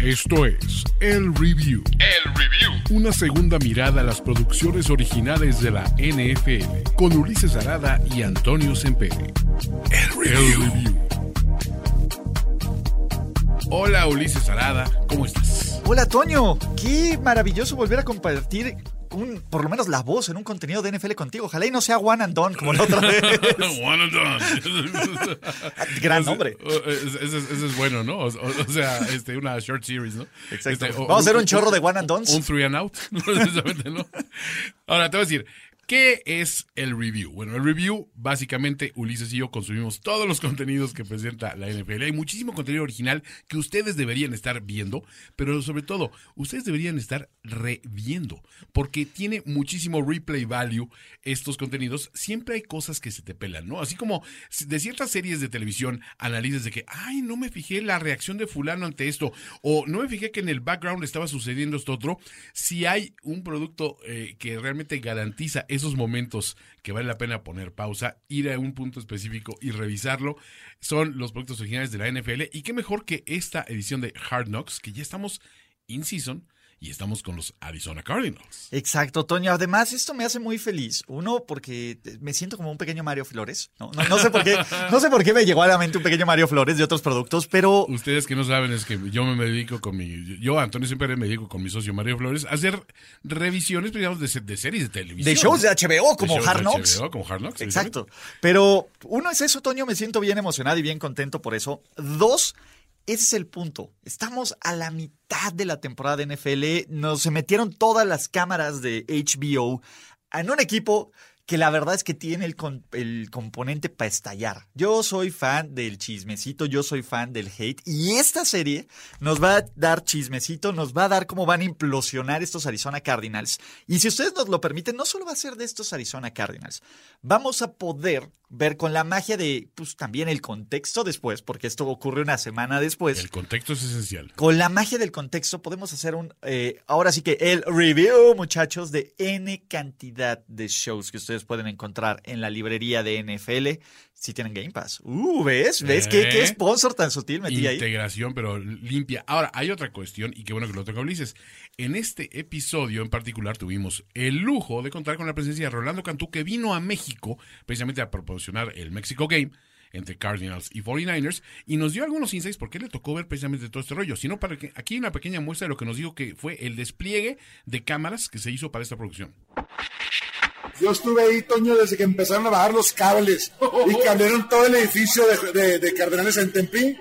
Esto es El Review. El Review. Una segunda mirada a las producciones originales de la NFL con Ulises Arada y Antonio Sempere. El Review. Hola Ulises Arada, ¿cómo estás? Hola Toño, qué maravilloso volver a compartir un, por lo menos la voz en un contenido de NFL contigo. Ojalá y no sea one and done como la otra vez. One and done. Gran nombre. Ese, ese- ese es bueno, ¿no? O, sea, este, una short series, ¿no? Exacto. Este, o- Vamos a hacer un chorro de one and dones. Un three and out, precisamente, ¿no? Ahora, te voy a decir, ¿qué es el review? Bueno, el review, básicamente, Ulises y yo consumimos todos los contenidos que presenta la NFL. Hay muchísimo contenido original que ustedes deberían estar viendo, pero sobre todo, ustedes deberían estar reviendo, porque tiene muchísimo replay value estos contenidos. Siempre hay cosas que se te pelan, ¿no? Así como de ciertas series de televisión analizas de que, ay, no me fijé la reacción de fulano ante esto, o no me fijé que en el background estaba sucediendo esto otro. Si hay un producto eh, que realmente garantiza esos momentos que vale la pena poner pausa, ir a un punto específico y revisarlo, son los productos originales de la NFL. Y qué mejor que esta edición de Hard Knocks, que ya estamos in season y estamos con los Arizona Cardinals. Exacto, Toño. Además, esto me hace muy feliz. Uno, porque me siento como un pequeño Mario Flores. No, no, no sé por qué, no sé por qué me llegó a la mente un pequeño Mario Flores de otros productos, pero Ustedes que no saben es que yo me dedico con mi, yo Antonio siempre me dedico con mi socio Mario Flores a hacer revisiones, digamos, de, de series de televisión. de shows de HBO como De Hard Knocks. HBO, como Hard Knocks. Exacto. Pero uno es eso, Toño, me siento bien emocionado y bien contento por eso. Dos, ese es el punto. Estamos a la mitad de la temporada de NFL. Nos se metieron todas las cámaras de HBO en un equipo que la verdad es que tiene el, el componente para estallar. Yo soy fan del chismecito, yo soy fan del hate y esta serie nos va a dar chismecito, nos va a dar cómo van a implosionar estos Arizona Cardinals. Y si ustedes nos lo permiten, no solo va a ser de estos Arizona Cardinals, vamos a poder ver con la magia de, pues también el contexto después, porque esto ocurre una semana después. El contexto es esencial. Con la magia del contexto podemos hacer un, eh, ahora sí que el review, muchachos, de N cantidad de shows que ustedes pueden encontrar en la librería de NFL si tienen Game Pass. Uh, ¿ves? ¿Ves qué, qué Eh. sponsor tan sutil metí ahí? Integración, pero limpia. Ahora, hay otra cuestión, y qué bueno que lo toca Ulises. En este episodio en particular tuvimos el lujo de contar con la presencia de Rolando Cantú, que vino a México precisamente a proporcionar el Mexico Game entre Cardinals y 49ers, y nos dio algunos insights porque le tocó ver precisamente todo este rollo. Sino para que aquí hay una pequeña muestra de lo que nos dijo que fue el despliegue de cámaras que se hizo para esta producción. Yo estuve ahí, Toño, desde que empezaron a bajar los cables y cambiaron todo el edificio de, de- de Cardenales en Tempín.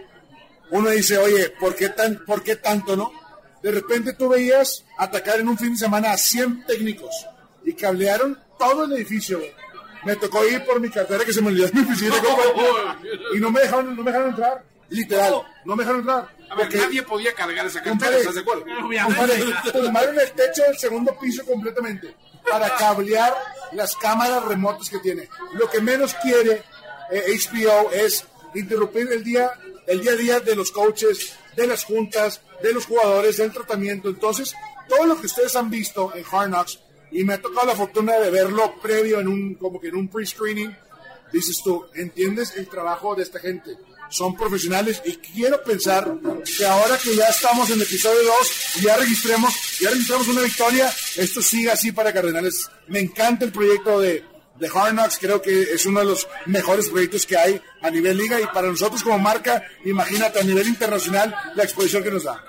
Uno dice, oye, ¿por qué, tan, ¿por qué tanto, no? De repente tú veías atacar en un fin de semana a 100 técnicos y cablearon todo el edificio. Me tocó ir por mi cartera que se me olvidó mi oficina y no me dejaron, no me dejaron entrar. Literal, no me dejaron entrar. A ver, Porque- nadie podía cargar esa cartera, ¿estás de acuerdo? tumbaron el techo del segundo piso completamente para cablear las cámaras remotas que tiene. Lo que menos quiere eh, HBO es interrumpir el día, el día a día de los coaches, de las juntas, de los jugadores, del tratamiento. Entonces, todo lo que ustedes han visto en Hard Knocks, y me ha tocado la fortuna de verlo previo en un, como que en un pre-screening, dices tú, ¿entiendes el trabajo de esta gente? Son profesionales y quiero pensar que ahora que ya estamos en episodio 2 y ya registremos, ya registramos una victoria, esto siga así para Cardenales. Me encanta el proyecto de, de Hard Knocks, creo que es uno de los mejores proyectos que hay a nivel liga y para nosotros como marca, imagínate a nivel internacional la exposición que nos da.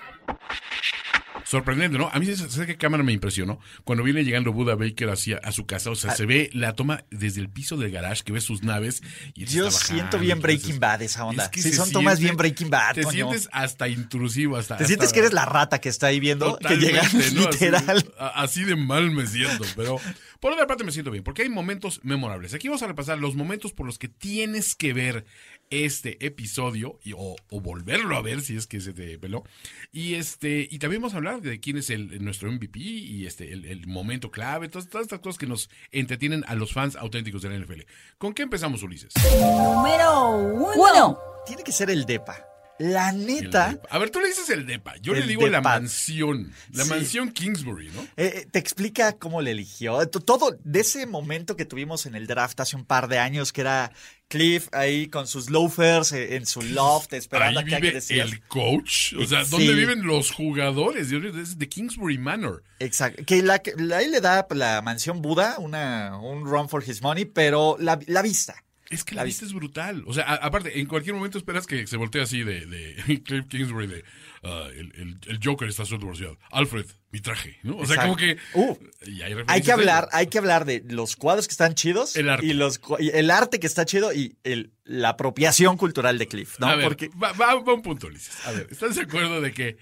Sorprendente, ¿no? A mí, ¿sabes qué cámara me impresionó? Cuando viene llegando Buda Baker hacia a su casa, o sea, se ve la toma desde el piso del garage, que ves sus naves. Y Yo siento bien entonces- Breaking Bad esa onda. Es que Sí, son tomas bien Breaking Bad, Te sientes hasta intrusivo, hasta... Te sientes que eres la rata que está ahí viendo, que llega Totalmente, ¿no? Literal. Así, de mal me siento, pero por otra parte me siento bien, porque hay momentos memorables. Aquí vamos a repasar los momentos por los que tienes que ver este episodio y, o, o volverlo a ver si es que se te peló. Y este y también vamos a hablar de quién es el, nuestro MVP y este el, el momento clave, todas, todas estas cosas que nos entretienen a los fans auténticos de la NFL. ¿Con qué empezamos, Ulises? Número uno. Tiene que ser el DEPA. La neta. A ver, tú le dices el depa. Yo le digo la mansión. La Sí. mansión Kingsbury, ¿no? eh, eh, te explica cómo le eligió. Todo de ese momento que tuvimos en el draft hace un par de años, que era Cliff ahí con sus loafers eh, en su loft, esperando Ahí acá que vive decías. el coach. O sea, Sí. ¿dónde viven los jugadores? Es de Kingsbury Manor. Exacto. Que la, que- la- ahí le da la mansión Buda una, un run for his money, pero la, la vista. Es que la La vista es brutal. O sea, a- aparte, en cualquier momento esperas que se voltee así de, de Cliff Kingsbury de ah, el, el- el Joker está suelto por ciudad. Alfred, mi traje, ¿no? O sea, como que. Uh, y hay Hay que hablar, hay que hablar de los cuadros que están chidos El arte. y los y el arte que está chido y el, la apropiación cultural de Cliff, ¿no? A ver, Porque va, va- va un punto, Ulises. A ver, ¿estás de acuerdo de que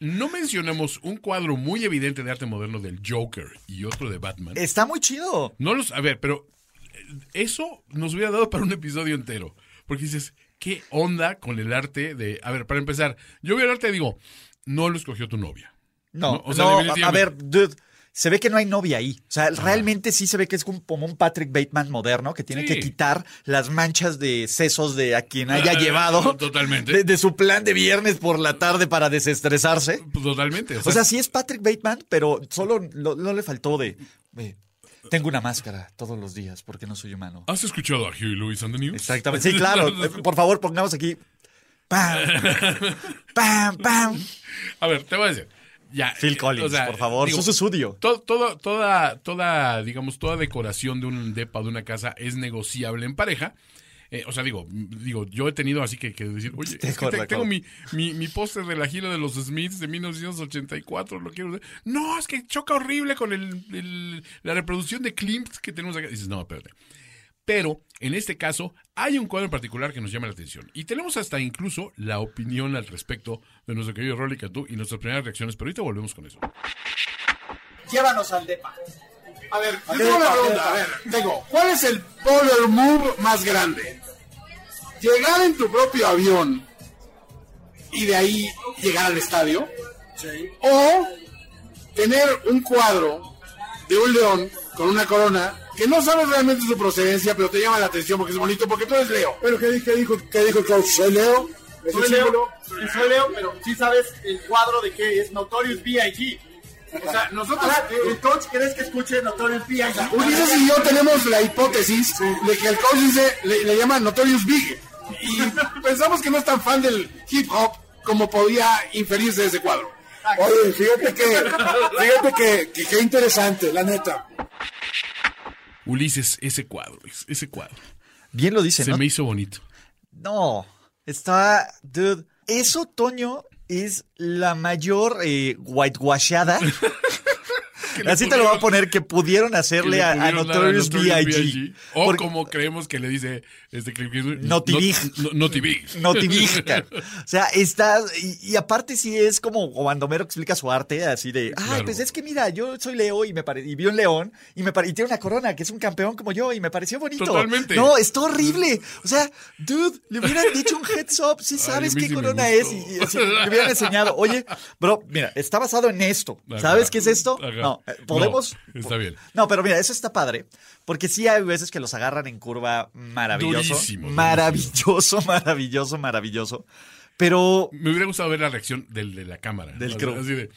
no mencionamos un cuadro muy evidente de arte moderno del Joker y otro de Batman? está muy chido. No los. A ver, pero eso nos hubiera dado para un episodio entero. Porque dices, ¿qué onda con el arte de. A ver, para empezar, yo veo el arte y digo, no lo escogió tu novia. No, No, o sea, no, a- ver, dude, se ve que no hay novia ahí. O sea, realmente sí se ve que es como un Patrick Bateman moderno que tiene Sí. que quitar las manchas de sesos de a quien haya Ah, llevado. totalmente. De, de su plan de viernes por la tarde para desestresarse. Totalmente. O O sea, sí es Patrick Bateman, pero solo lo- no le faltó de. eh, tengo una máscara todos los días porque no soy humano. ¿has escuchado a Huey Lewis on the News? Exactamente. Sí, claro. Eh, Por favor, pongamos aquí. Pam. Pam, pam. A ver, te voy a decir. Ya, Phil eh, Collins, o sea, por favor. digo, Su estudio. to- todo- toda, toda, digamos, toda decoración de un depa o de una casa es negociable en pareja. Eh, o sea, digo, mm, digo, yo he tenido así que, que decir, oye, es que te- tengo mi, mi, mi póster de la gira de los Smiths de 1984, lo quiero ver. No, es que choca horrible con el, el- la reproducción de Klimt que tenemos acá. dices, no, espérate. Pero en este caso hay un cuadro en particular que nos llama la atención. Y tenemos hasta incluso la opinión al respecto de nuestro querido Rolly Cantú y nuestras primeras reacciones, pero ahorita volvemos con eso. Llévanos al depa. A ver, yo tengo una pregunta. A ver, tengo. ¿Cuál es el power move más grande? Llegar en tu propio avión y de ahí llegar al estadio. O tener un cuadro de un león con una corona que no sabes realmente su procedencia, pero te llama la atención porque es bonito, porque tú eres Leo. Pero ¿qué, qué dijo, qué dijo coach? ¿Soy Leo? ¿Es Soy Leo, soy Leo, pero sí sabes el cuadro de que es Notorious B.I.G. O sea, nosotros... El coach crees que escuche Notorious B.I.G. Ulises y yo tenemos la hipótesis de que el coach dice, le, le llama Notorious Big. Y pensamos que no es tan fan del hip hop como podía inferirse de ese cuadro. Oye, fíjate que, fíjate que, que qué interesante, la neta. Ulises, ese cuadro, ese cuadro. Bien lo dice, Se ¿no? me hizo bonito. No, está, dude. Eso, Toño, es la mayor eh, whitewashada. Le Así te lo voy a poner que pudieron que hacerle le a, a Notorious B.I.G. O Porque- como creemos que le dice este Cliff Kingsbury, Naughty Big. No- no- Naughty Big. Notivica. O sea, está. Y, y aparte, sí es como cuando Homero explica su arte, así de. Ay, Claro. pues es que mira, yo soy Leo y me pare- y vi un león y me pare- y tiene una corona que es un campeón como yo y me pareció bonito. Totalmente. No, está horrible. O sea, dude, le hubieran dicho un heads up. Sí Ay, sabes qué sí corona es. Y, y así, le hubieran enseñado. Oye, bro, mira, está basado en esto. Ajá. ¿Sabes qué es esto? Ajá. No, podemos. No, está bien. No, pero mira, eso está padre. Porque sí hay veces que los agarran en curva maravilloso. Durísimo, maravilloso, maravilloso, maravilloso. Pero Me hubiera gustado ver la reacción del de la cámara. Del crew. Así de,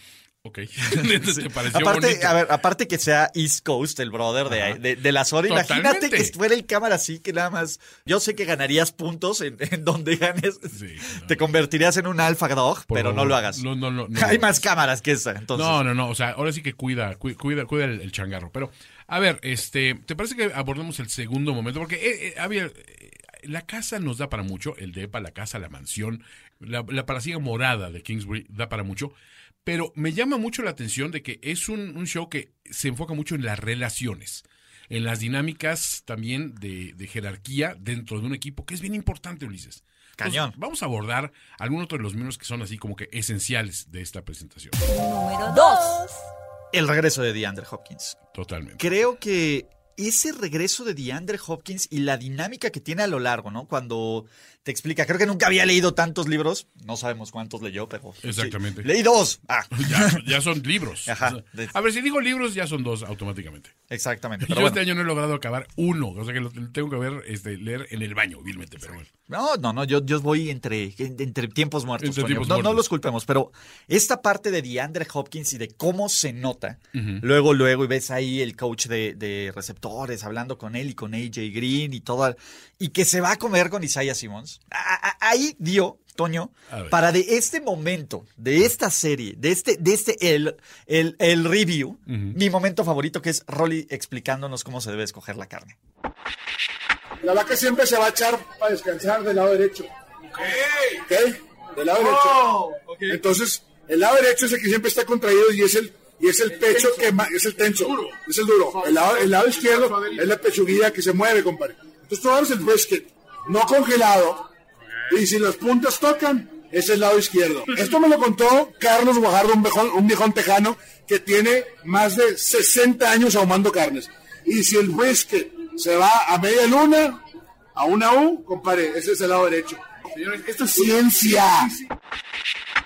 ok. ¿Te pareció aparte, bonito? a ver, aparte que sea East Coast, el brother de, de, de la zona, imagínate que fuera el cámara así, que nada más. Yo sé que ganarías puntos en, en donde ganes. Sí, no. Te convertirías en un alpha dog, pero no lo hagas. No, no, no. no Hay más cámaras que esa, entonces. No, no, no. O sea, ahora sí que cuida, cu- cuida, cuida el, el changarro. Pero, a ver, este, ¿te parece que abordemos el segundo momento? Porque eh, eh, había, eh, la casa nos da para mucho, el depa, la casa, la mansión, la, la morada de Kingsbury da para mucho. Pero me llama mucho la atención de que es un, un show que se enfoca mucho en las relaciones, en las dinámicas también de, de jerarquía dentro de un equipo, que es bien importante, Ulises. Entonces, Cañón. vamos a abordar algunos de los miembros que son así como que esenciales de esta presentación. Número 2. El regreso de DeAndre Hopkins. Totalmente. Creo que ese regreso de DeAndre Hopkins y la dinámica que tiene a lo largo, ¿no? Cuando te explica, creo que nunca había leído tantos libros, no sabemos cuántos leyó, pero... sí. Exactamente. Leí dos. Ah, Ya, ya son libros. Ajá. A ver, si digo libros, ya son dos automáticamente. exactamente. Yo Pero bueno. este año no he logrado acabar uno. O sea que lo tengo que ver, este, leer en el baño, vilmente, pero bueno. No, no, no, yo, yo voy entre, entre tiempos muertos. Entre tiempos no, no los culpemos, pero esta parte de DeAndre Hopkins y de cómo se nota, luego, luego, y ves ahí el coach de, de receptores hablando con él y con AJ Green y todo, y que se va a comer con Isaiah Simmons. A- a- ahí dio, Toño, para de este momento, de esta serie, de este, de este, el, el, el review, mi momento favorito que es Rolly explicándonos cómo se debe escoger la carne. La vaca siempre se va a echar para descansar del lado derecho. ¿Ok? Del lado derecho. Entonces, el lado derecho es el que siempre está contraído y es el, y es el pecho que ma- es el tenso. Es el duro. El lado, el lado izquierdo es la pechuguilla que se mueve, compadre. Entonces tú agarras el brisket, no congelado, y si las puntas tocan, es el lado izquierdo. Esto me lo contó Carlos Guajardo, un viejón, un viejón tejano que tiene más de 60 años ahumando carnes. Y si el brisket se va a media luna, a una U, compadre, ese es el lado derecho. Señores, esto es ciencia.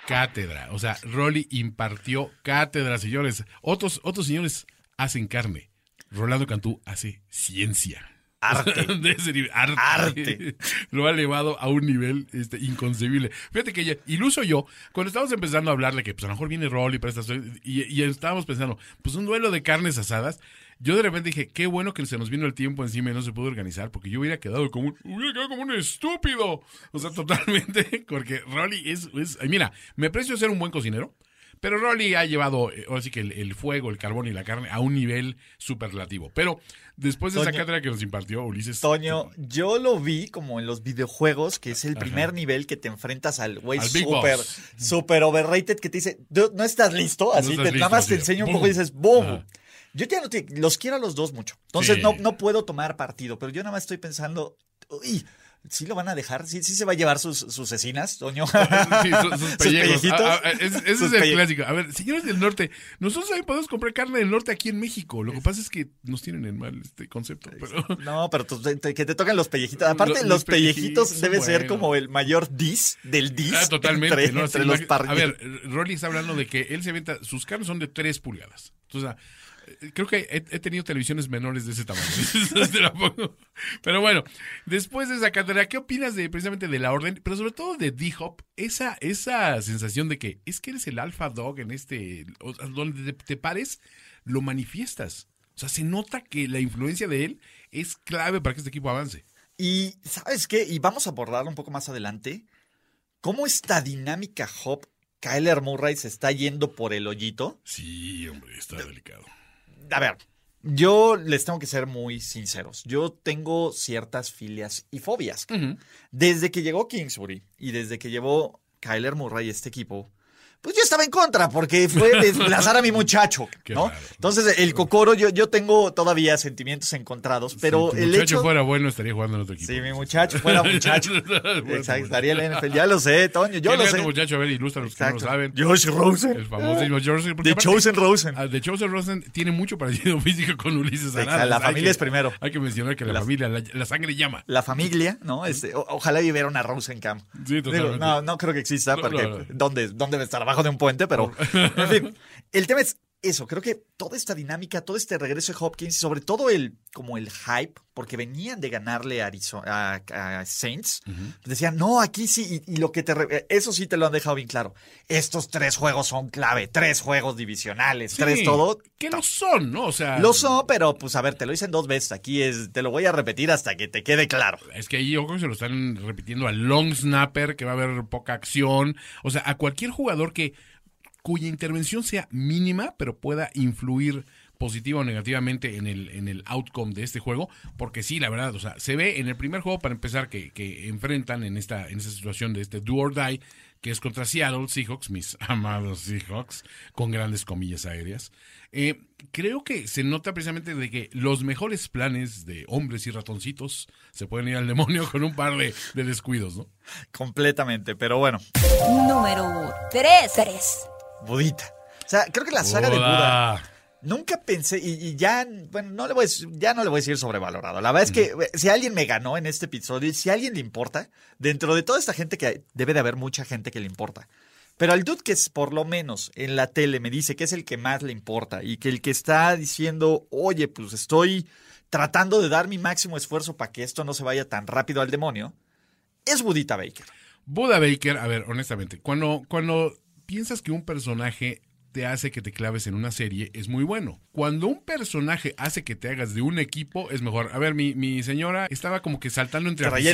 Cátedra. O sea, Rolly impartió cátedra, señores. Otros, otros señores hacen carne. Rolando Cantú hace ciencia. Arte. Arte. Arte. Lo ha elevado a un nivel este, inconcebible. Fíjate que ya, iluso yo, cuando estábamos empezando a hablarle que pues a lo mejor viene Rolly para estas y, y estábamos pensando, pues un duelo de carnes asadas. Yo de repente dije, qué bueno que se nos vino el tiempo encima y no se pudo organizar, porque yo hubiera quedado como un, hubiera quedado como un estúpido. O sea, totalmente, porque Rolly es, es- mira, me aprecio ser un buen cocinero, pero Rolly ha llevado, eh, ahora sí que el, el fuego, el carbón y la carne a un nivel superlativo. Pero después de esa cátedra que nos impartió Ulises. Toño, yo lo vi como en los videojuegos, que es el primer nivel que te enfrentas al güey Big super, overrated que te dice, "Dude, no estás listo, así estás te, listo, nada más te así, enseño un boom. poco y dices, boom. Ajá. Yo ya no te, los quiero a los dos mucho. Entonces Sí. no, no puedo tomar partido, pero yo nada más estoy pensando, uy, ¿sí lo van a dejar? ¿Sí, sí se va a llevar sus, sus cecinas, Toño? Sí, sus, sus ¿Sus pellejos. Ah, ah, ese ese Sus es el clásico. A ver, señores del norte, nosotros también podemos comprar carne del norte aquí en México. Lo que pasa es que nos tienen en mal este concepto. Pero No, pero te- que te toquen los pellejitos. Aparte, Los- pellejitos pellejitos, debe ser como el mayor dis del dis. Ah, totalmente. Entre, ¿no? entre los a ver, Rolly está hablando de que él se avienta, sus carnes son de 3 pulgadas. Entonces, creo que he, he tenido televisiones menores de ese tamaño. Pero bueno, después de esa cátedra, ¿qué opinas de precisamente de la orden, pero sobre todo de D-Hop? Esa, esa sensación de que es que eres el alfa dog en este, o sea, donde te, te pares, lo manifiestas. O sea, se nota que la influencia de él es clave para que este equipo avance. Y, ¿sabes qué? Y vamos a abordarlo un poco más adelante. ¿Cómo esta dinámica Hop, Kyler Murray se está yendo por el hoyito? Sí, hombre, está delicado. A ver, yo les tengo que ser muy sinceros. Yo tengo ciertas filias y fobias. Desde que llegó Kingsbury y desde que llevó Kyler Murray este equipo, pues yo estaba en contra porque fue desplazar a mi muchacho, ¿no? Entonces, el Cocoro, yo, yo tengo todavía sentimientos encontrados, pero si el muchacho hecho... fuera bueno, estaría jugando en otro equipo. Si mi muchacho fuera muchacho. Exacto, estaría en la NFL. Ya lo sé, Toño, yo ¿Quién lo sé. tu muchacho? A ver, ilustra a los que no lo saben. Josh Rosen. El famosísimo George porque The aparte- Chosen Rosen. Ah, The Chosen Rosen tiene mucho parecido físico con Ulises Arada. la familia que- es primero. Hay que mencionar que la, La- familia, la, la sangre llama. La familia, ¿no? Este, o- ojalá viviera una Rosencamp. Sí, totalmente. Digo, no, no creo que exista, No, porque no. ¿dónde, ¿dónde debe estar? Abajo de un puente, pero. En fin. El tema es eso. Creo que toda esta dinámica, todo este regreso de Hopkins, y sobre todo el, como el hype, porque venían de ganarle a, Arizona, a, a Saints, decían, no, aquí sí, y, y lo que te. re- eso sí te lo han dejado bien claro. Estos tres juegos son clave, tres juegos divisionales, tres todo. Que no son, ¿no? O sea. Lo son, pero pues a ver, te lo dicen dos veces. Aquí es, te lo voy a repetir hasta que te quede claro. Es que ahí yo creo que se lo están repitiendo al long snapper, que va a haber poca acción. O sea, a cualquier jugador que cuya intervención sea mínima, pero pueda influir positiva o negativamente en el, en el outcome de este juego, porque sí, la verdad, o sea, se ve en el primer juego, para empezar, que, que enfrentan en esta, en esta situación de este do or die, que es contra Seattle Seahawks, mis amados Seahawks, con grandes comillas aéreas. Eh, creo que se nota precisamente de que los mejores planes de hombres y ratoncitos se pueden ir al demonio con un par de, de descuidos, ¿no? Completamente, pero bueno, Número 3. 3. Budita. O sea, creo que la saga de Buda. Nunca pensé, y, y ya, bueno, no le voy a, ya no le voy a decir sobrevalorado. La verdad es que eh, si alguien me ganó en este episodio, si a alguien le importa, dentro de toda esta gente que hay, debe de haber mucha gente que le importa. Pero al dude que es por lo menos en la tele me dice que es el que más le importa y que el que está diciendo, oye, pues estoy tratando de dar mi máximo esfuerzo para que esto no se vaya tan rápido al demonio, es Budita Baker. Buda Baker, a ver, honestamente, cuando, cuando piensas que un personaje te hace que te claves en una serie, es muy bueno. Cuando un personaje hace que te hagas de un equipo, es mejor. A ver, mi, mi señora estaba como que saltando entre Traía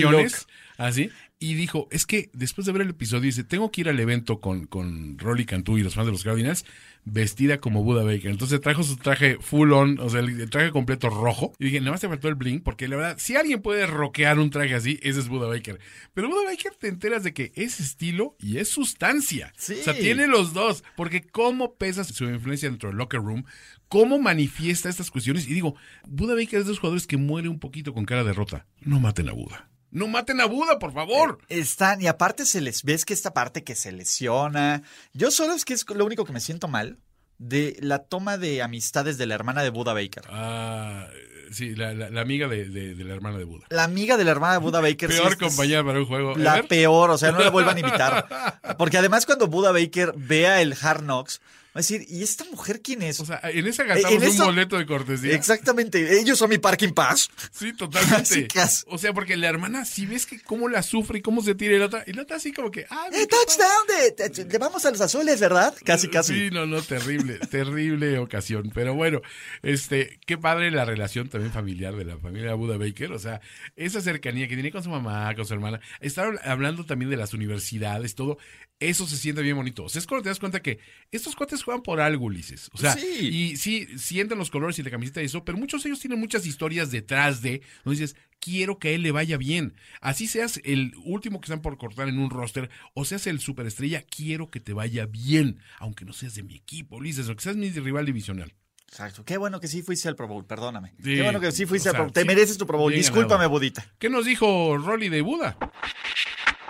así, y dijo, es que después de ver el episodio, dice, tengo que ir al evento con, con Rolly Cantú y los fans de los Cardinals, vestida como Buda Baker. Entonces trajo su traje full on, o sea, el, traje completo rojo. Y dije, nada más te faltó el bling, porque la verdad, si alguien puede rockear un traje así, ese es Buda Baker. Pero Buda Baker te enteras de que es estilo y es sustancia. Sí. O sea, tiene los dos. Porque cómo pesa su influencia dentro del locker room, cómo manifiesta estas cuestiones. Y digo, Buda Baker es de los jugadores que muere un poquito con cara de rota. No maten a Buda. No maten a Buda, por favor. Están, y aparte se les ves que esta parte que se lesiona. Yo solo es que es lo único que me siento mal de la toma de amistades de la hermana de Buda Baker. Ah, sí, la, la- la amiga de, de- de la hermana de Buda. La amiga de la hermana de Buda Baker. sí Peor es- compañía para un juego. La peor, o sea, no la vuelvan a invitar. Porque además cuando Buda Baker vea el Hard Knocks, a decir, ¿y esta mujer quién es? O sea, en esa gastamos En un boleto de cortesía. Exactamente, ellos son mi parking pass. Sí, totalmente. Casi, casi. O sea, porque la hermana, si ves que cómo la sufre y cómo se tira y la otra, y la otra así como que, ah, ¡Eh, touchdown! De, de- de- vamos a los azules, ¿verdad? Casi, casi. Sí, no, no, terrible, terrible ocasión. Pero bueno, este, qué padre la relación también familiar de la familia Buda Baker. O sea, esa cercanía que tiene con su mamá, con su hermana. Estar hablando también de las universidades, todo. Eso se siente bien bonito. O sea, es cuando te das cuenta que estos cuates juegan por algo, Ulises. O sea, Sí. y sí, sienten los colores y la camiseta y eso, pero muchos de ellos tienen muchas historias detrás de, donde dices, quiero que a él le vaya bien. Así seas el último que están por cortar en un roster, o seas el superestrella, quiero que te vaya bien, aunque no seas de mi equipo, Ulises, o que seas mi rival divisional. Exacto. Qué bueno que sí fuiste al Pro Bowl, perdóname. Sí, Qué bueno que sí fuiste o al Pro Bowl. Te sí, mereces tu Pro Bowl. bien Discúlpame. Budita. ¿Qué nos dijo Rolly de Buda?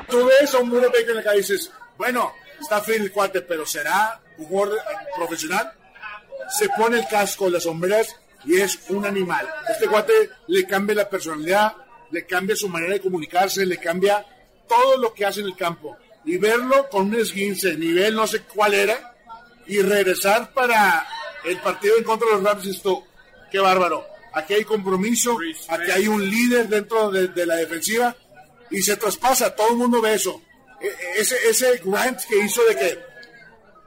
Tú ves a un Buda Baker en la calle y dices, bueno, está frío el cuate, pero ¿será un jugador profesional? Se pone el casco, las sombreras y es un animal. Este cuate le cambia la personalidad, le cambia su manera de comunicarse, le cambia todo lo que hace en el campo. Y verlo con un esguince, nivel no sé cuál era, y regresar para el partido en contra de los Rams, esto, qué bárbaro. Aquí hay compromiso, aquí hay un líder dentro de, de la defensiva y se traspasa, todo el mundo ve eso. E- e- Ese, ese grant que hizo de que,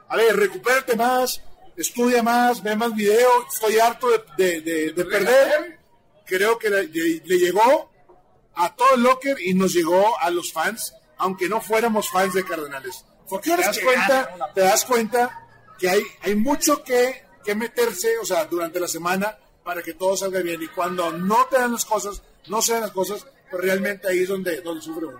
a ver, recupérate más, estudia más, ve más video, estoy harto de, de- de- de perder. Creo que le, le- le llegó a todo el locker y nos llegó a los fans, aunque no fuéramos fans de Cardenales. Porque te das cuenta, te das cuenta que hay, hay mucho que, que meterse, o sea, durante la semana para que todo salga bien. Y cuando no te dan las cosas, no se dan las cosas, pues realmente ahí es donde, donde sufre uno.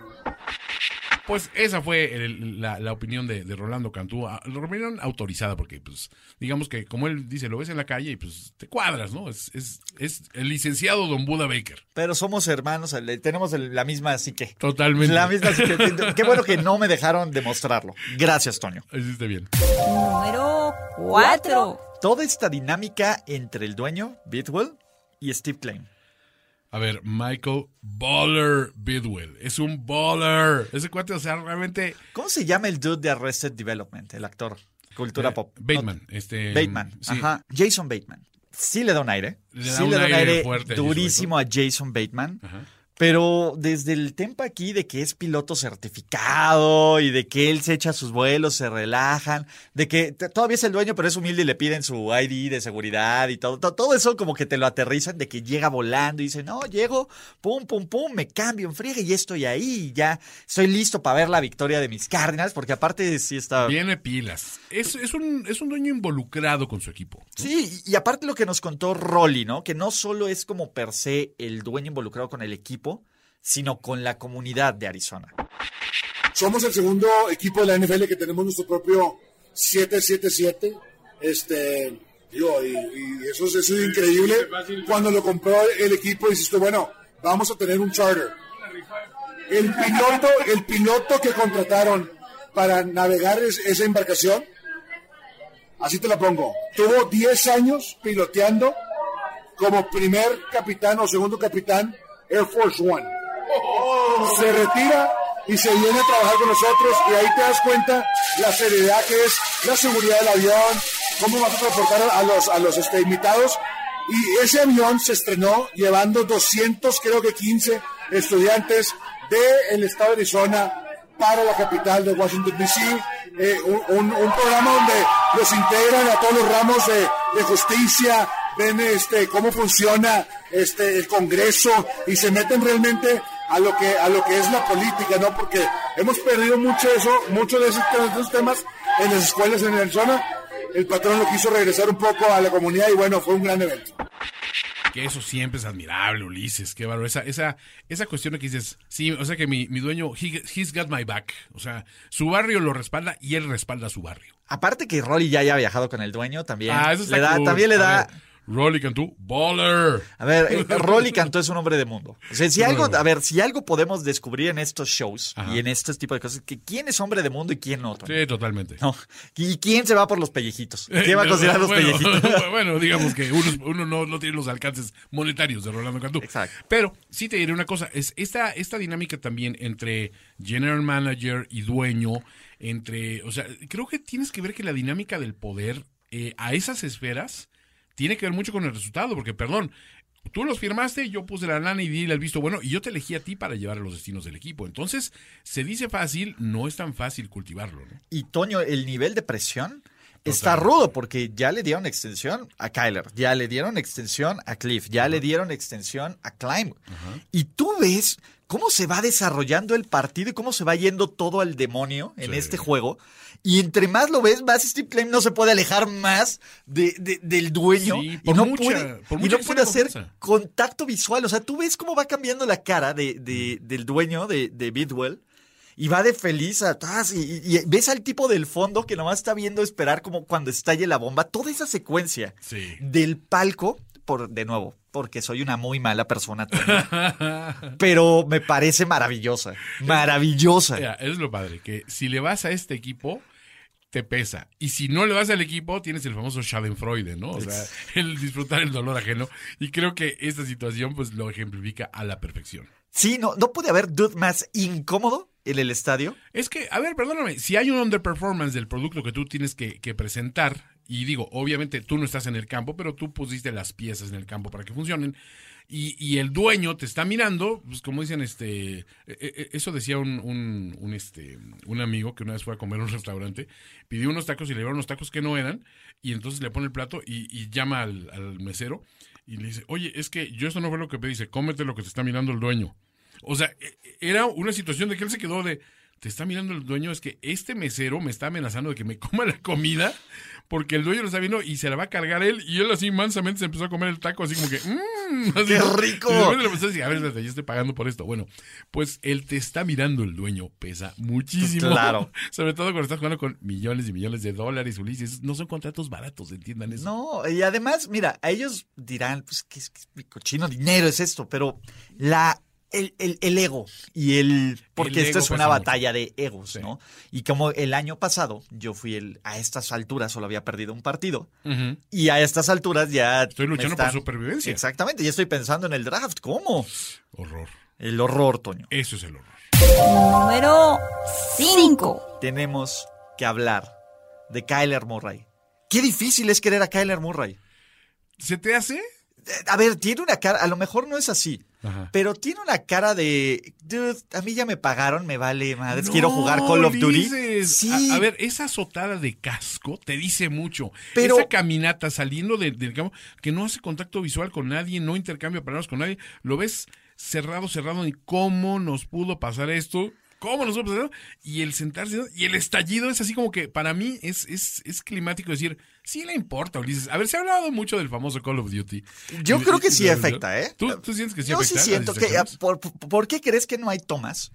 Pues esa fue el- la, la opinión de, de Rolando Cantú, la opinión autorizada, porque pues digamos que como él dice, lo ves en la calle y pues te cuadras, ¿no? Es, es, es el licenciado Don Buda Baker. Pero somos hermanos, tenemos la misma psique. Totalmente. La misma psique. Qué bueno que no me dejaron demostrarlo. Gracias, Toño. Hiciste bien. Número 4. Toda esta dinámica entre el dueño, Bidwell, y Steve Klein. A ver, Michael Baller Bidwell. Es un baller. Ese cuate, o sea, realmente. ¿Cómo se llama el dude de Arrested Development, el actor? Cultura eh, pop. Bateman. Este, Bateman, sí. ajá. Jason Bateman. Sí le da un aire. Le da sí un le da un aire aire fuerte a Jason durísimo a Jason Bateman. Ajá. Pero desde el tempo aquí de que es piloto certificado y de que él se echa sus vuelos, se relajan, de que todavía es el dueño, pero es humilde y le piden su ID de seguridad y todo, to- todo eso como que te lo aterrizan de que llega volando y dice, no, llego, pum, pum, pum, me cambio en friega y estoy ahí, y ya estoy listo para ver la victoria de mis Cardinals, porque aparte sí está... Viene pilas. Es, es, un, es un dueño involucrado con su equipo. Sí, y aparte lo que nos contó Rolly, ¿no? Que no solo es como per se el dueño involucrado con el equipo, sino con la comunidad de Arizona. Somos el segundo equipo de la NFL que tenemos nuestro propio 777. Este, digo, y, y eso, es, eso es increíble. Cuando lo compró el equipo, dices tú, bueno, vamos a tener un charter. El piloto, el piloto que contrataron para navegar es- esa embarcación así te la pongo, tuvo 10 años piloteando como primer capitán o segundo capitán Air Force One. Se retira y se viene a trabajar con nosotros y ahí te das cuenta la seriedad que es la seguridad del avión, cómo vas a transportar a los, a los este, invitados. Y ese avión se estrenó llevando 200, creo que 15 estudiantes del estado de Arizona para la capital de Washington, D.C. Eh, un- un programa donde los integran a todos los ramos de, de justicia, ven este, cómo funciona este, el Congreso y se meten realmente a lo que a lo que es la política, ¿no? Porque hemos perdido mucho eso, mucho de esos, de esos temas en las escuelas en Arizona. El patrón lo quiso regresar un poco a la comunidad y bueno, fue un gran evento. Que eso siempre es admirable, Ulises. Qué bárbaro. Esa, esa, esa cuestión de que dices, sí, o sea que mi, mi dueño, he- he's got my back. O sea, su barrio lo respalda y él respalda a su barrio. Aparte que Rolly ya haya viajado con el dueño también. Ah, eso está le da, cool. también le A da. Rolly Cantú, baller. A ver, eh, Rolly Cantó es un hombre de mundo. O sea, si algo, a ver, si algo podemos descubrir en estos shows Ajá. y en este tipo de cosas, que quién es hombre de mundo y quién no. Sí, totalmente. No. ¿Y quién se va por los pellejitos? ¿Quién va a considerar los bueno, pellejitos? bueno, digamos que uno, uno no, no tiene los alcances monetarios de Rolando Cantú. Exacto. Pero sí te diré una cosa, es esta, esta dinámica también entre general manager y dueño, entre, o sea, creo que tienes que ver que la dinámica del poder eh, a esas esferas tiene que ver mucho con el resultado, porque perdón, tú los firmaste, yo puse la lana y di el visto bueno, y yo te elegí a ti para llevar a los destinos del equipo. Entonces, se dice fácil, no es tan fácil cultivarlo, ¿no? Y Toño, el nivel de presión está rudo porque ya le dieron extensión a Kyler, ya le dieron extensión a Cliff, ya le dieron extensión a Climb. Y tú ves cómo se va desarrollando el partido y cómo se va yendo todo al demonio en Sí. este juego. Y entre más lo ves, más Steve Climb no se puede alejar más de- de- del dueño Sí, y no mucha- puede, y no puede hacer confianza. contacto visual. O sea, tú ves cómo va cambiando la cara de, de- del dueño de, de Bidwell. Y va de feliz atrás y, y- y ves al tipo del fondo que nomás está viendo esperar como cuando estalle la bomba. Toda esa secuencia Sí. del palco, por de nuevo, porque soy una muy mala persona. Toño, pero me parece maravillosa. Maravillosa. Mira, es lo padre, que si le vas a este equipo, te pesa. Y si no le vas al equipo, tienes el famoso Schadenfreude, ¿no? O sea, el disfrutar el dolor ajeno. Y creo que esta situación, pues, lo ejemplifica a la perfección. Sí, no, no puede haber dude más incómodo en el estadio. Es que, a ver, perdóname, si hay un underperformance del producto que tú tienes que, que presentar, y digo, obviamente tú no estás en el campo, pero tú pusiste las piezas en el campo para que funcionen, y, y el dueño te está mirando, pues como dicen, este, eh, eh, eso decía un, un, un, este, un amigo que una vez fue a comer a un restaurante, pidió unos tacos y le llevaron unos tacos que no eran, y entonces le pone el plato y, llama al, mesero y le dice, oye, es que yo esto no fue lo que pedí, dice, cómete lo que te está mirando el dueño. O sea, e- era una situación de que él se quedó de, te está mirando el dueño, es que este mesero me está amenazando de que me coma la comida porque el dueño lo está viendo y se la va a cargar él y él así mansamente se empezó a comer el taco así como que, mmm, así, ¡Qué rico! Y de repente le empezó a decir, a ver, yo estoy pagando por esto. Bueno, pues él te está mirando el dueño, pesa muchísimo. Claro. Sobre todo cuando estás jugando con millones y millones de dólares, Ulises. No son contratos baratos, entiendan eso. No, y además, mira, a ellos dirán, pues, ¿qué, es- qué cochino dinero es esto? Pero la, el, el- el ego y el... Porque El esto es una mucho. batalla de egos, Sí. ¿no? Y como el año pasado yo fui el... A estas alturas solo había perdido un partido. Y a estas alturas ya... Estoy luchando por supervivencia. Exactamente, ya estoy pensando en el draft. ¿Cómo? Horror. El horror, Toño. Eso es el horror. Número 5. Tenemos que hablar de Kyler Murray. Qué difícil es querer a Kyler Murray. ¿Se te hace? Eh, A ver, tiene una cara, a lo mejor no es así, Ajá. pero tiene una cara de, dude, a mí ya me pagaron, me vale madres, No, quiero jugar Call of Duty. Sí, A, a ver, esa azotada de casco te dice mucho. Pero- Esa caminata saliendo de- del campo, que no hace contacto visual con nadie, no intercambia palabras con nadie, lo ves cerrado, cerrado, y cómo nos pudo pasar esto. ¿Cómo nos pasar? Y el sentarse y el estallido es así como que para mí es, es, es climático decir, sí le importa, Ulises. A ver, se ha hablado mucho del famoso Call of Duty. yo Y- creo que y- sí afecta, ¿eh? ¿Tú, tú sientes que sí Yo afecta? sí siento que? ¿por, por- por qué crees que no hay tomas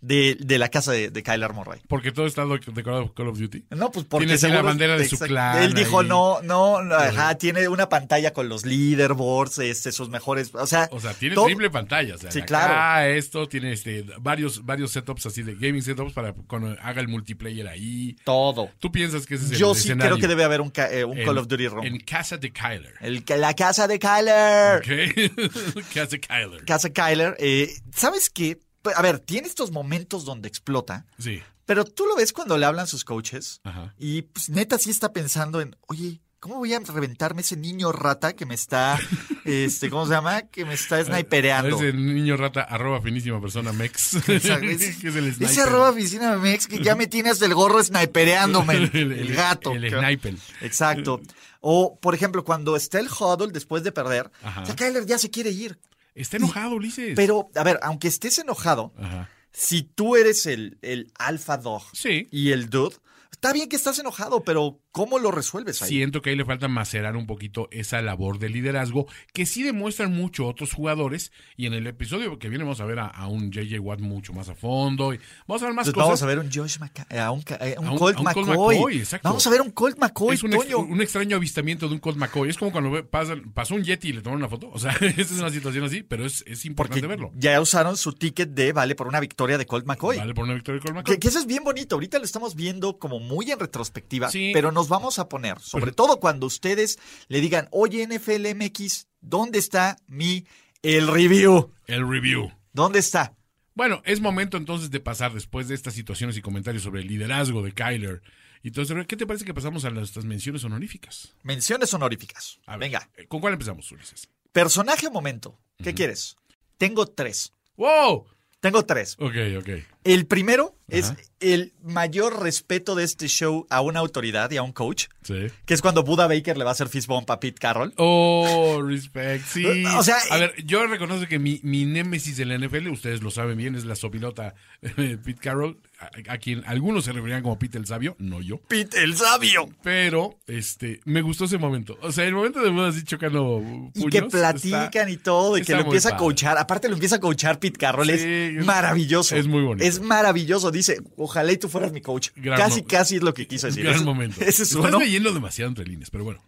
de, de la casa de, de Kyler Murray. Porque todo está decorado por Call of Duty. No, pues porque Tiene así la seguro- bandera de su clan Él dijo, ahí. no, no, no, ajá, tiene una pantalla con los leaderboards, este, sus mejores, o sea, O sea, tiene todo- triple pantalla. O sea, Sí, acá claro. esto tiene este varios, varios setups así de gaming setups para cuando haga el multiplayer ahí. todo. ¿Tú piensas que ese es el Yo sí escenario? creo que debe haber un, eh, un En- Call of Duty Room. En casa de Kyler. El, la casa de Kyler. ¿Ok? casa de Kyler. Casa Kyler. eh, ¿Sabes qué? Pues, A ver, tiene estos momentos donde explota, Sí. pero tú lo ves cuando le hablan sus coaches Ajá. y pues neta sí está pensando en, oye, ¿cómo voy a reventarme ese niño rata que me está, este, ¿cómo se llama? Que me está snipereando. Ese niño rata, arroba finísima persona mex. Exacto, que ese- es el. Ese arroba oficina Mex que ya me tiene hasta el gorro snipereándome, el, el gato. El sniper. Exacto. O, por ejemplo, cuando está el huddle después de perder, Ajá. o sea, Kyler ya se quiere ir. Está enojado, Ulises. Pero, a ver, aunque estés enojado, Ajá. si tú eres el, el alfa dog Sí. y el dude, está bien que estás enojado, pero ¿cómo lo resuelves ahí? Siento que ahí le falta macerar un poquito esa labor de liderazgo que sí demuestran mucho otros jugadores. Y en el episodio que viene vamos a ver a, a un JJ Watt mucho más a fondo. Y vamos a ver más Entonces, cosas. vamos a ver un Josh Maca- eh, a un, eh, un A un- Colt a un Colt McCoy. Exacto. Vamos a ver un Colt McCoy, es un, ex- Toño. un extraño avistamiento de un Colt McCoy. Es como cuando pasan- pasó un Yeti y le tomaron una foto. O sea, esa es una situación así, pero es, es importante Porque verlo. ya usaron su ticket de vale por una victoria de Colt McCoy. Vale por una victoria de Colt McCoy. Que, que eso es bien bonito. Ahorita lo estamos viendo como muy en retrospectiva, Sí. pero nos vamos a poner, sobre todo cuando ustedes le digan, oye NFL MX, ¿dónde está mi el review? El review. ¿Dónde está? Bueno, es momento entonces de pasar después de estas situaciones y comentarios sobre el liderazgo de Kyler. Entonces, ¿qué te parece que pasamos a nuestras menciones honoríficas? Menciones honoríficas. A ver, Venga, eh, ¿Con cuál empezamos, Ulises? personaje o momento. ¿Qué quieres? Tengo tres. ¡Wow! Tengo tres. Ok, ok. El primero es el mayor respeto de este show a una autoridad y a un coach, Sí. que es cuando Buda Baker le va a hacer fist bump a Pete Carroll. Oh, respect, sí. O sea, a ver, yo reconozco que mi, mi némesis en la NFL, ustedes lo saben bien, es la sopilota eh, Pete Carroll, a, a quien algunos se referían como Pete el Sabio, no yo. Pete el sabio. Pero, este, me gustó ese momento. O sea, el momento de Buda así chocando Y puños, que platican está- y todo, y que lo empieza a coachar. Aparte lo empieza a coachar Pete Carroll. Sí, es es- maravilloso. es muy bonito. Es maravilloso. Dice, ojalá y tú fueras mi coach. Gran casi, casi es lo que quiso decir. Gran Ese- momento. Ese es Estás leyendo demasiado entre líneas, pero bueno.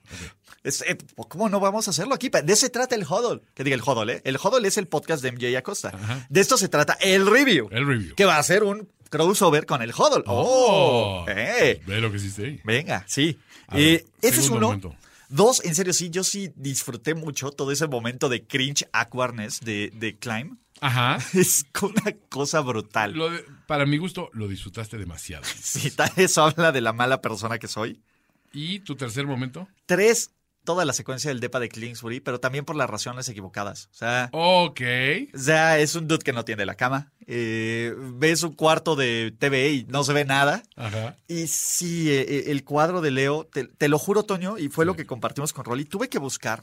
Es- eh, ¿Cómo no vamos a hacerlo aquí? De eso se trata el Huddle. Que diga el Huddle, ¿eh? El Huddle es el podcast de MJ Acosta. Ajá. De esto se trata el review. El review. Que va a ser un crossover con el Huddle. ¡Oh! eh. Ve lo que hiciste ahí. Venga, sí. Ver, Eh, ese es uno. momento. Dos, en serio, sí, yo sí disfruté mucho todo ese momento de cringe awkwardness de, de Climb. Ajá. Es una cosa brutal. Lo de- para mi gusto, lo disfrutaste demasiado. Sí, eso habla de la mala persona que soy. ¿Y tu tercer momento? Tres, toda la secuencia del depa de Kingsbury, pero también por las razones equivocadas. O sea, Ok. o sea es un dude que no tiene la cama. Eh, ves un cuarto de TV y no se ve nada. Ajá. Y sí, eh, eh, el cuadro de Leo, te, te lo juro, Toño, y fue lo que compartimos con Rolly. Tuve que buscar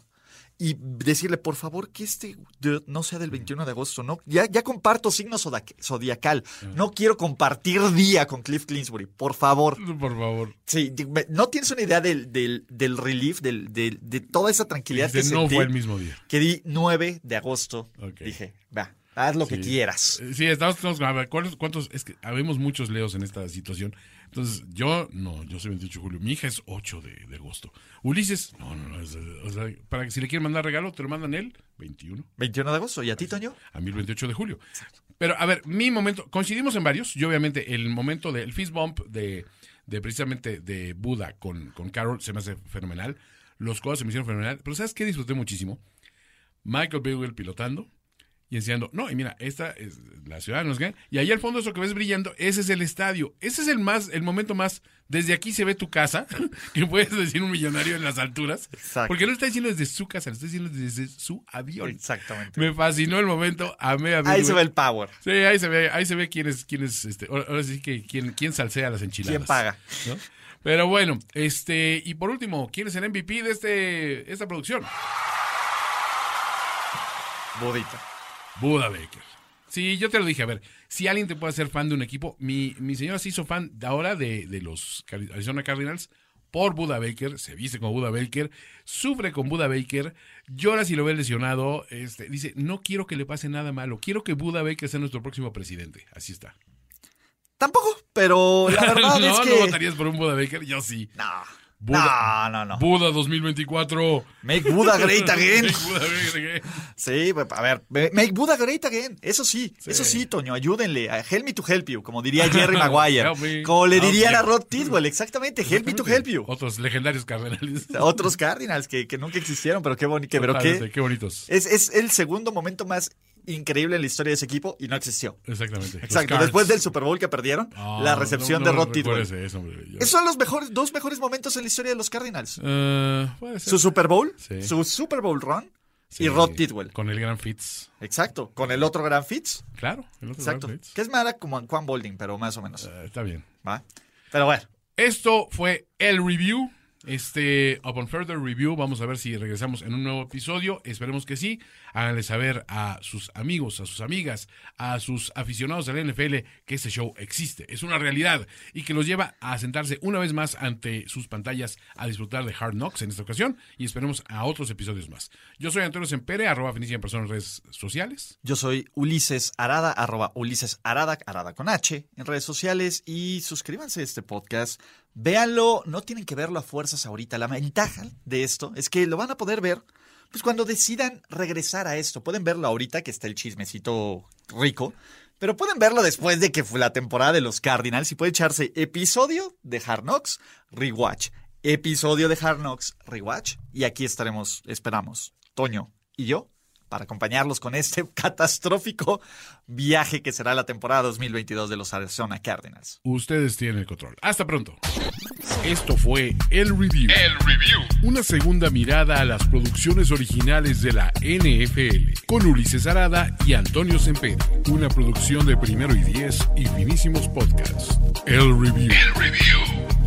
y decirle, por favor, que este no sea del 21 de agosto. No, ya, ya comparto signo zodiacal. No quiero compartir día con Cliff Clinsbury, por favor. Por favor. Sí, no tienes una idea del, del, del relief, del, del- de toda esa tranquilidad que Dijiste, no sentí. fue el mismo día. Que di 9 de agosto. Dije, va, haz lo que quieras. Sí, estamos, estamos- a ver, ¿cuántos, cuántos? Es que habemos muchos leos en esta situación. Entonces, yo, no, yo soy 28 de julio. Mi hija es 8 de, de agosto. Ulises, no, no, no. es, o sea, para que si le quieren mandar regalo, te lo mandan él, 21. 21 de agosto. ¿Y a ti, Toño? A mí el 28 de julio. Pero, a ver, mi momento, coincidimos en varios. Yo, obviamente, el momento del fist bump de, de precisamente de Buda con, con Carol se me hace fenomenal. Los codos se me hicieron fenomenal. Pero, ¿sabes qué disfruté muchísimo? Michael Bagwell pilotando y enseñando, no, y mira, esta es la ciudad, no y ahí al fondo eso que ves brillando, ese es el estadio, ese es el más, el momento más, desde aquí se ve tu casa, que puedes decir un millonario en las alturas, Exacto. porque no está diciendo desde su casa, lo está diciendo desde su avión. Exactamente. Me fascinó el momento, amé a Ahí se ve el power. Sí, ahí se ve, ahí se ve quién es, quién es, este, ahora sí que quién, quién salsea las enchiladas. ¿Quién paga? ¿no? Pero bueno, este, y por último, ¿quién es el MVP de este, esta producción? Budita. Buda Baker. Sí, yo te lo dije, a ver, si alguien te puede hacer fan de un equipo, mi, mi señora se hizo fan de ahora de, de los Arizona Cardinals por Buda Baker, se viste como Buda Baker, sufre con Buda Baker, llora si lo ve lesionado, este, dice, no quiero que le pase nada malo, quiero que Buda Baker sea nuestro próximo presidente. Así está. Tampoco, pero la verdad no, es ¿no que. votarías por un Buda Baker? Yo sí. No. Buda- no, no, no. Buda 2024. Make Buddha great again. Buda Baker, ¿qué? Sí, pues, a ver, make Buddha great again. Eso sí, eso sí, Toño, ayúdenle. Help me to help you, como diría Jerry Maguire. Me. Como le dirían a Rod Tidwell, exactamente. Help me to help you. Otros legendarios cardenales. Otros Cardinals que, que nunca existieron, pero qué. Pero qué, qué bonitos. es, es el segundo momento más increíble en la historia de ese equipo y no existió. Exactamente. Exacto. Después del Super Bowl que perdieron, Ah, la recepción no, no de Rod Tidwell. eso, Esos son los mejores, dos mejores momentos en la historia de los Cardinals. Eh, puede ser. Su Super Bowl, Sí. su Super Bowl run Sí, y Rod Tidwell. Con el gran Fitz. Exacto. Con el otro gran Fitz. Claro, el otro Exacto. gran Fitz. Que es mala como en Juan Bolding, pero más o menos. Eh, está bien. ¿va? Pero bueno. Esto fue el review. Este, upon further review, vamos a ver si regresamos en un nuevo episodio. Esperemos que sí. Háganle saber a sus amigos, a sus amigas, a sus aficionados del NFL que este show existe, es una realidad y que los lleva a sentarse una vez más ante sus pantallas a disfrutar de Hard Knocks en esta ocasión y esperemos a otros episodios más. Yo soy Antonio Sempere, arroba Fenicia en personas en redes sociales. Yo soy Ulises Arada, arroba Ulises Arada, Arada con H, en redes sociales y suscríbanse a este podcast. Véanlo, no tienen que verlo a fuerzas ahorita. La ventaja de esto es que lo van a poder ver pues cuando decidan regresar a esto. Pueden verlo ahorita que está el chismecito rico, pero pueden verlo después de que fue la temporada de los Cardinals y puede echarse episodio de Hard Knocks, Rewatch, episodio de Hard Knocks, Rewatch y aquí estaremos, esperamos, Toño y yo para acompañarlos con este catastrófico viaje que será la temporada 2022 de los Arizona Cardinals. Ustedes tienen el control. Hasta pronto. Esto fue el review. El review. Una segunda mirada a las producciones originales de la NFL con Ulises Arada y Antonio Sempere. Una producción de Primero y Diez y Finísimos Podcasts. El Review. El review.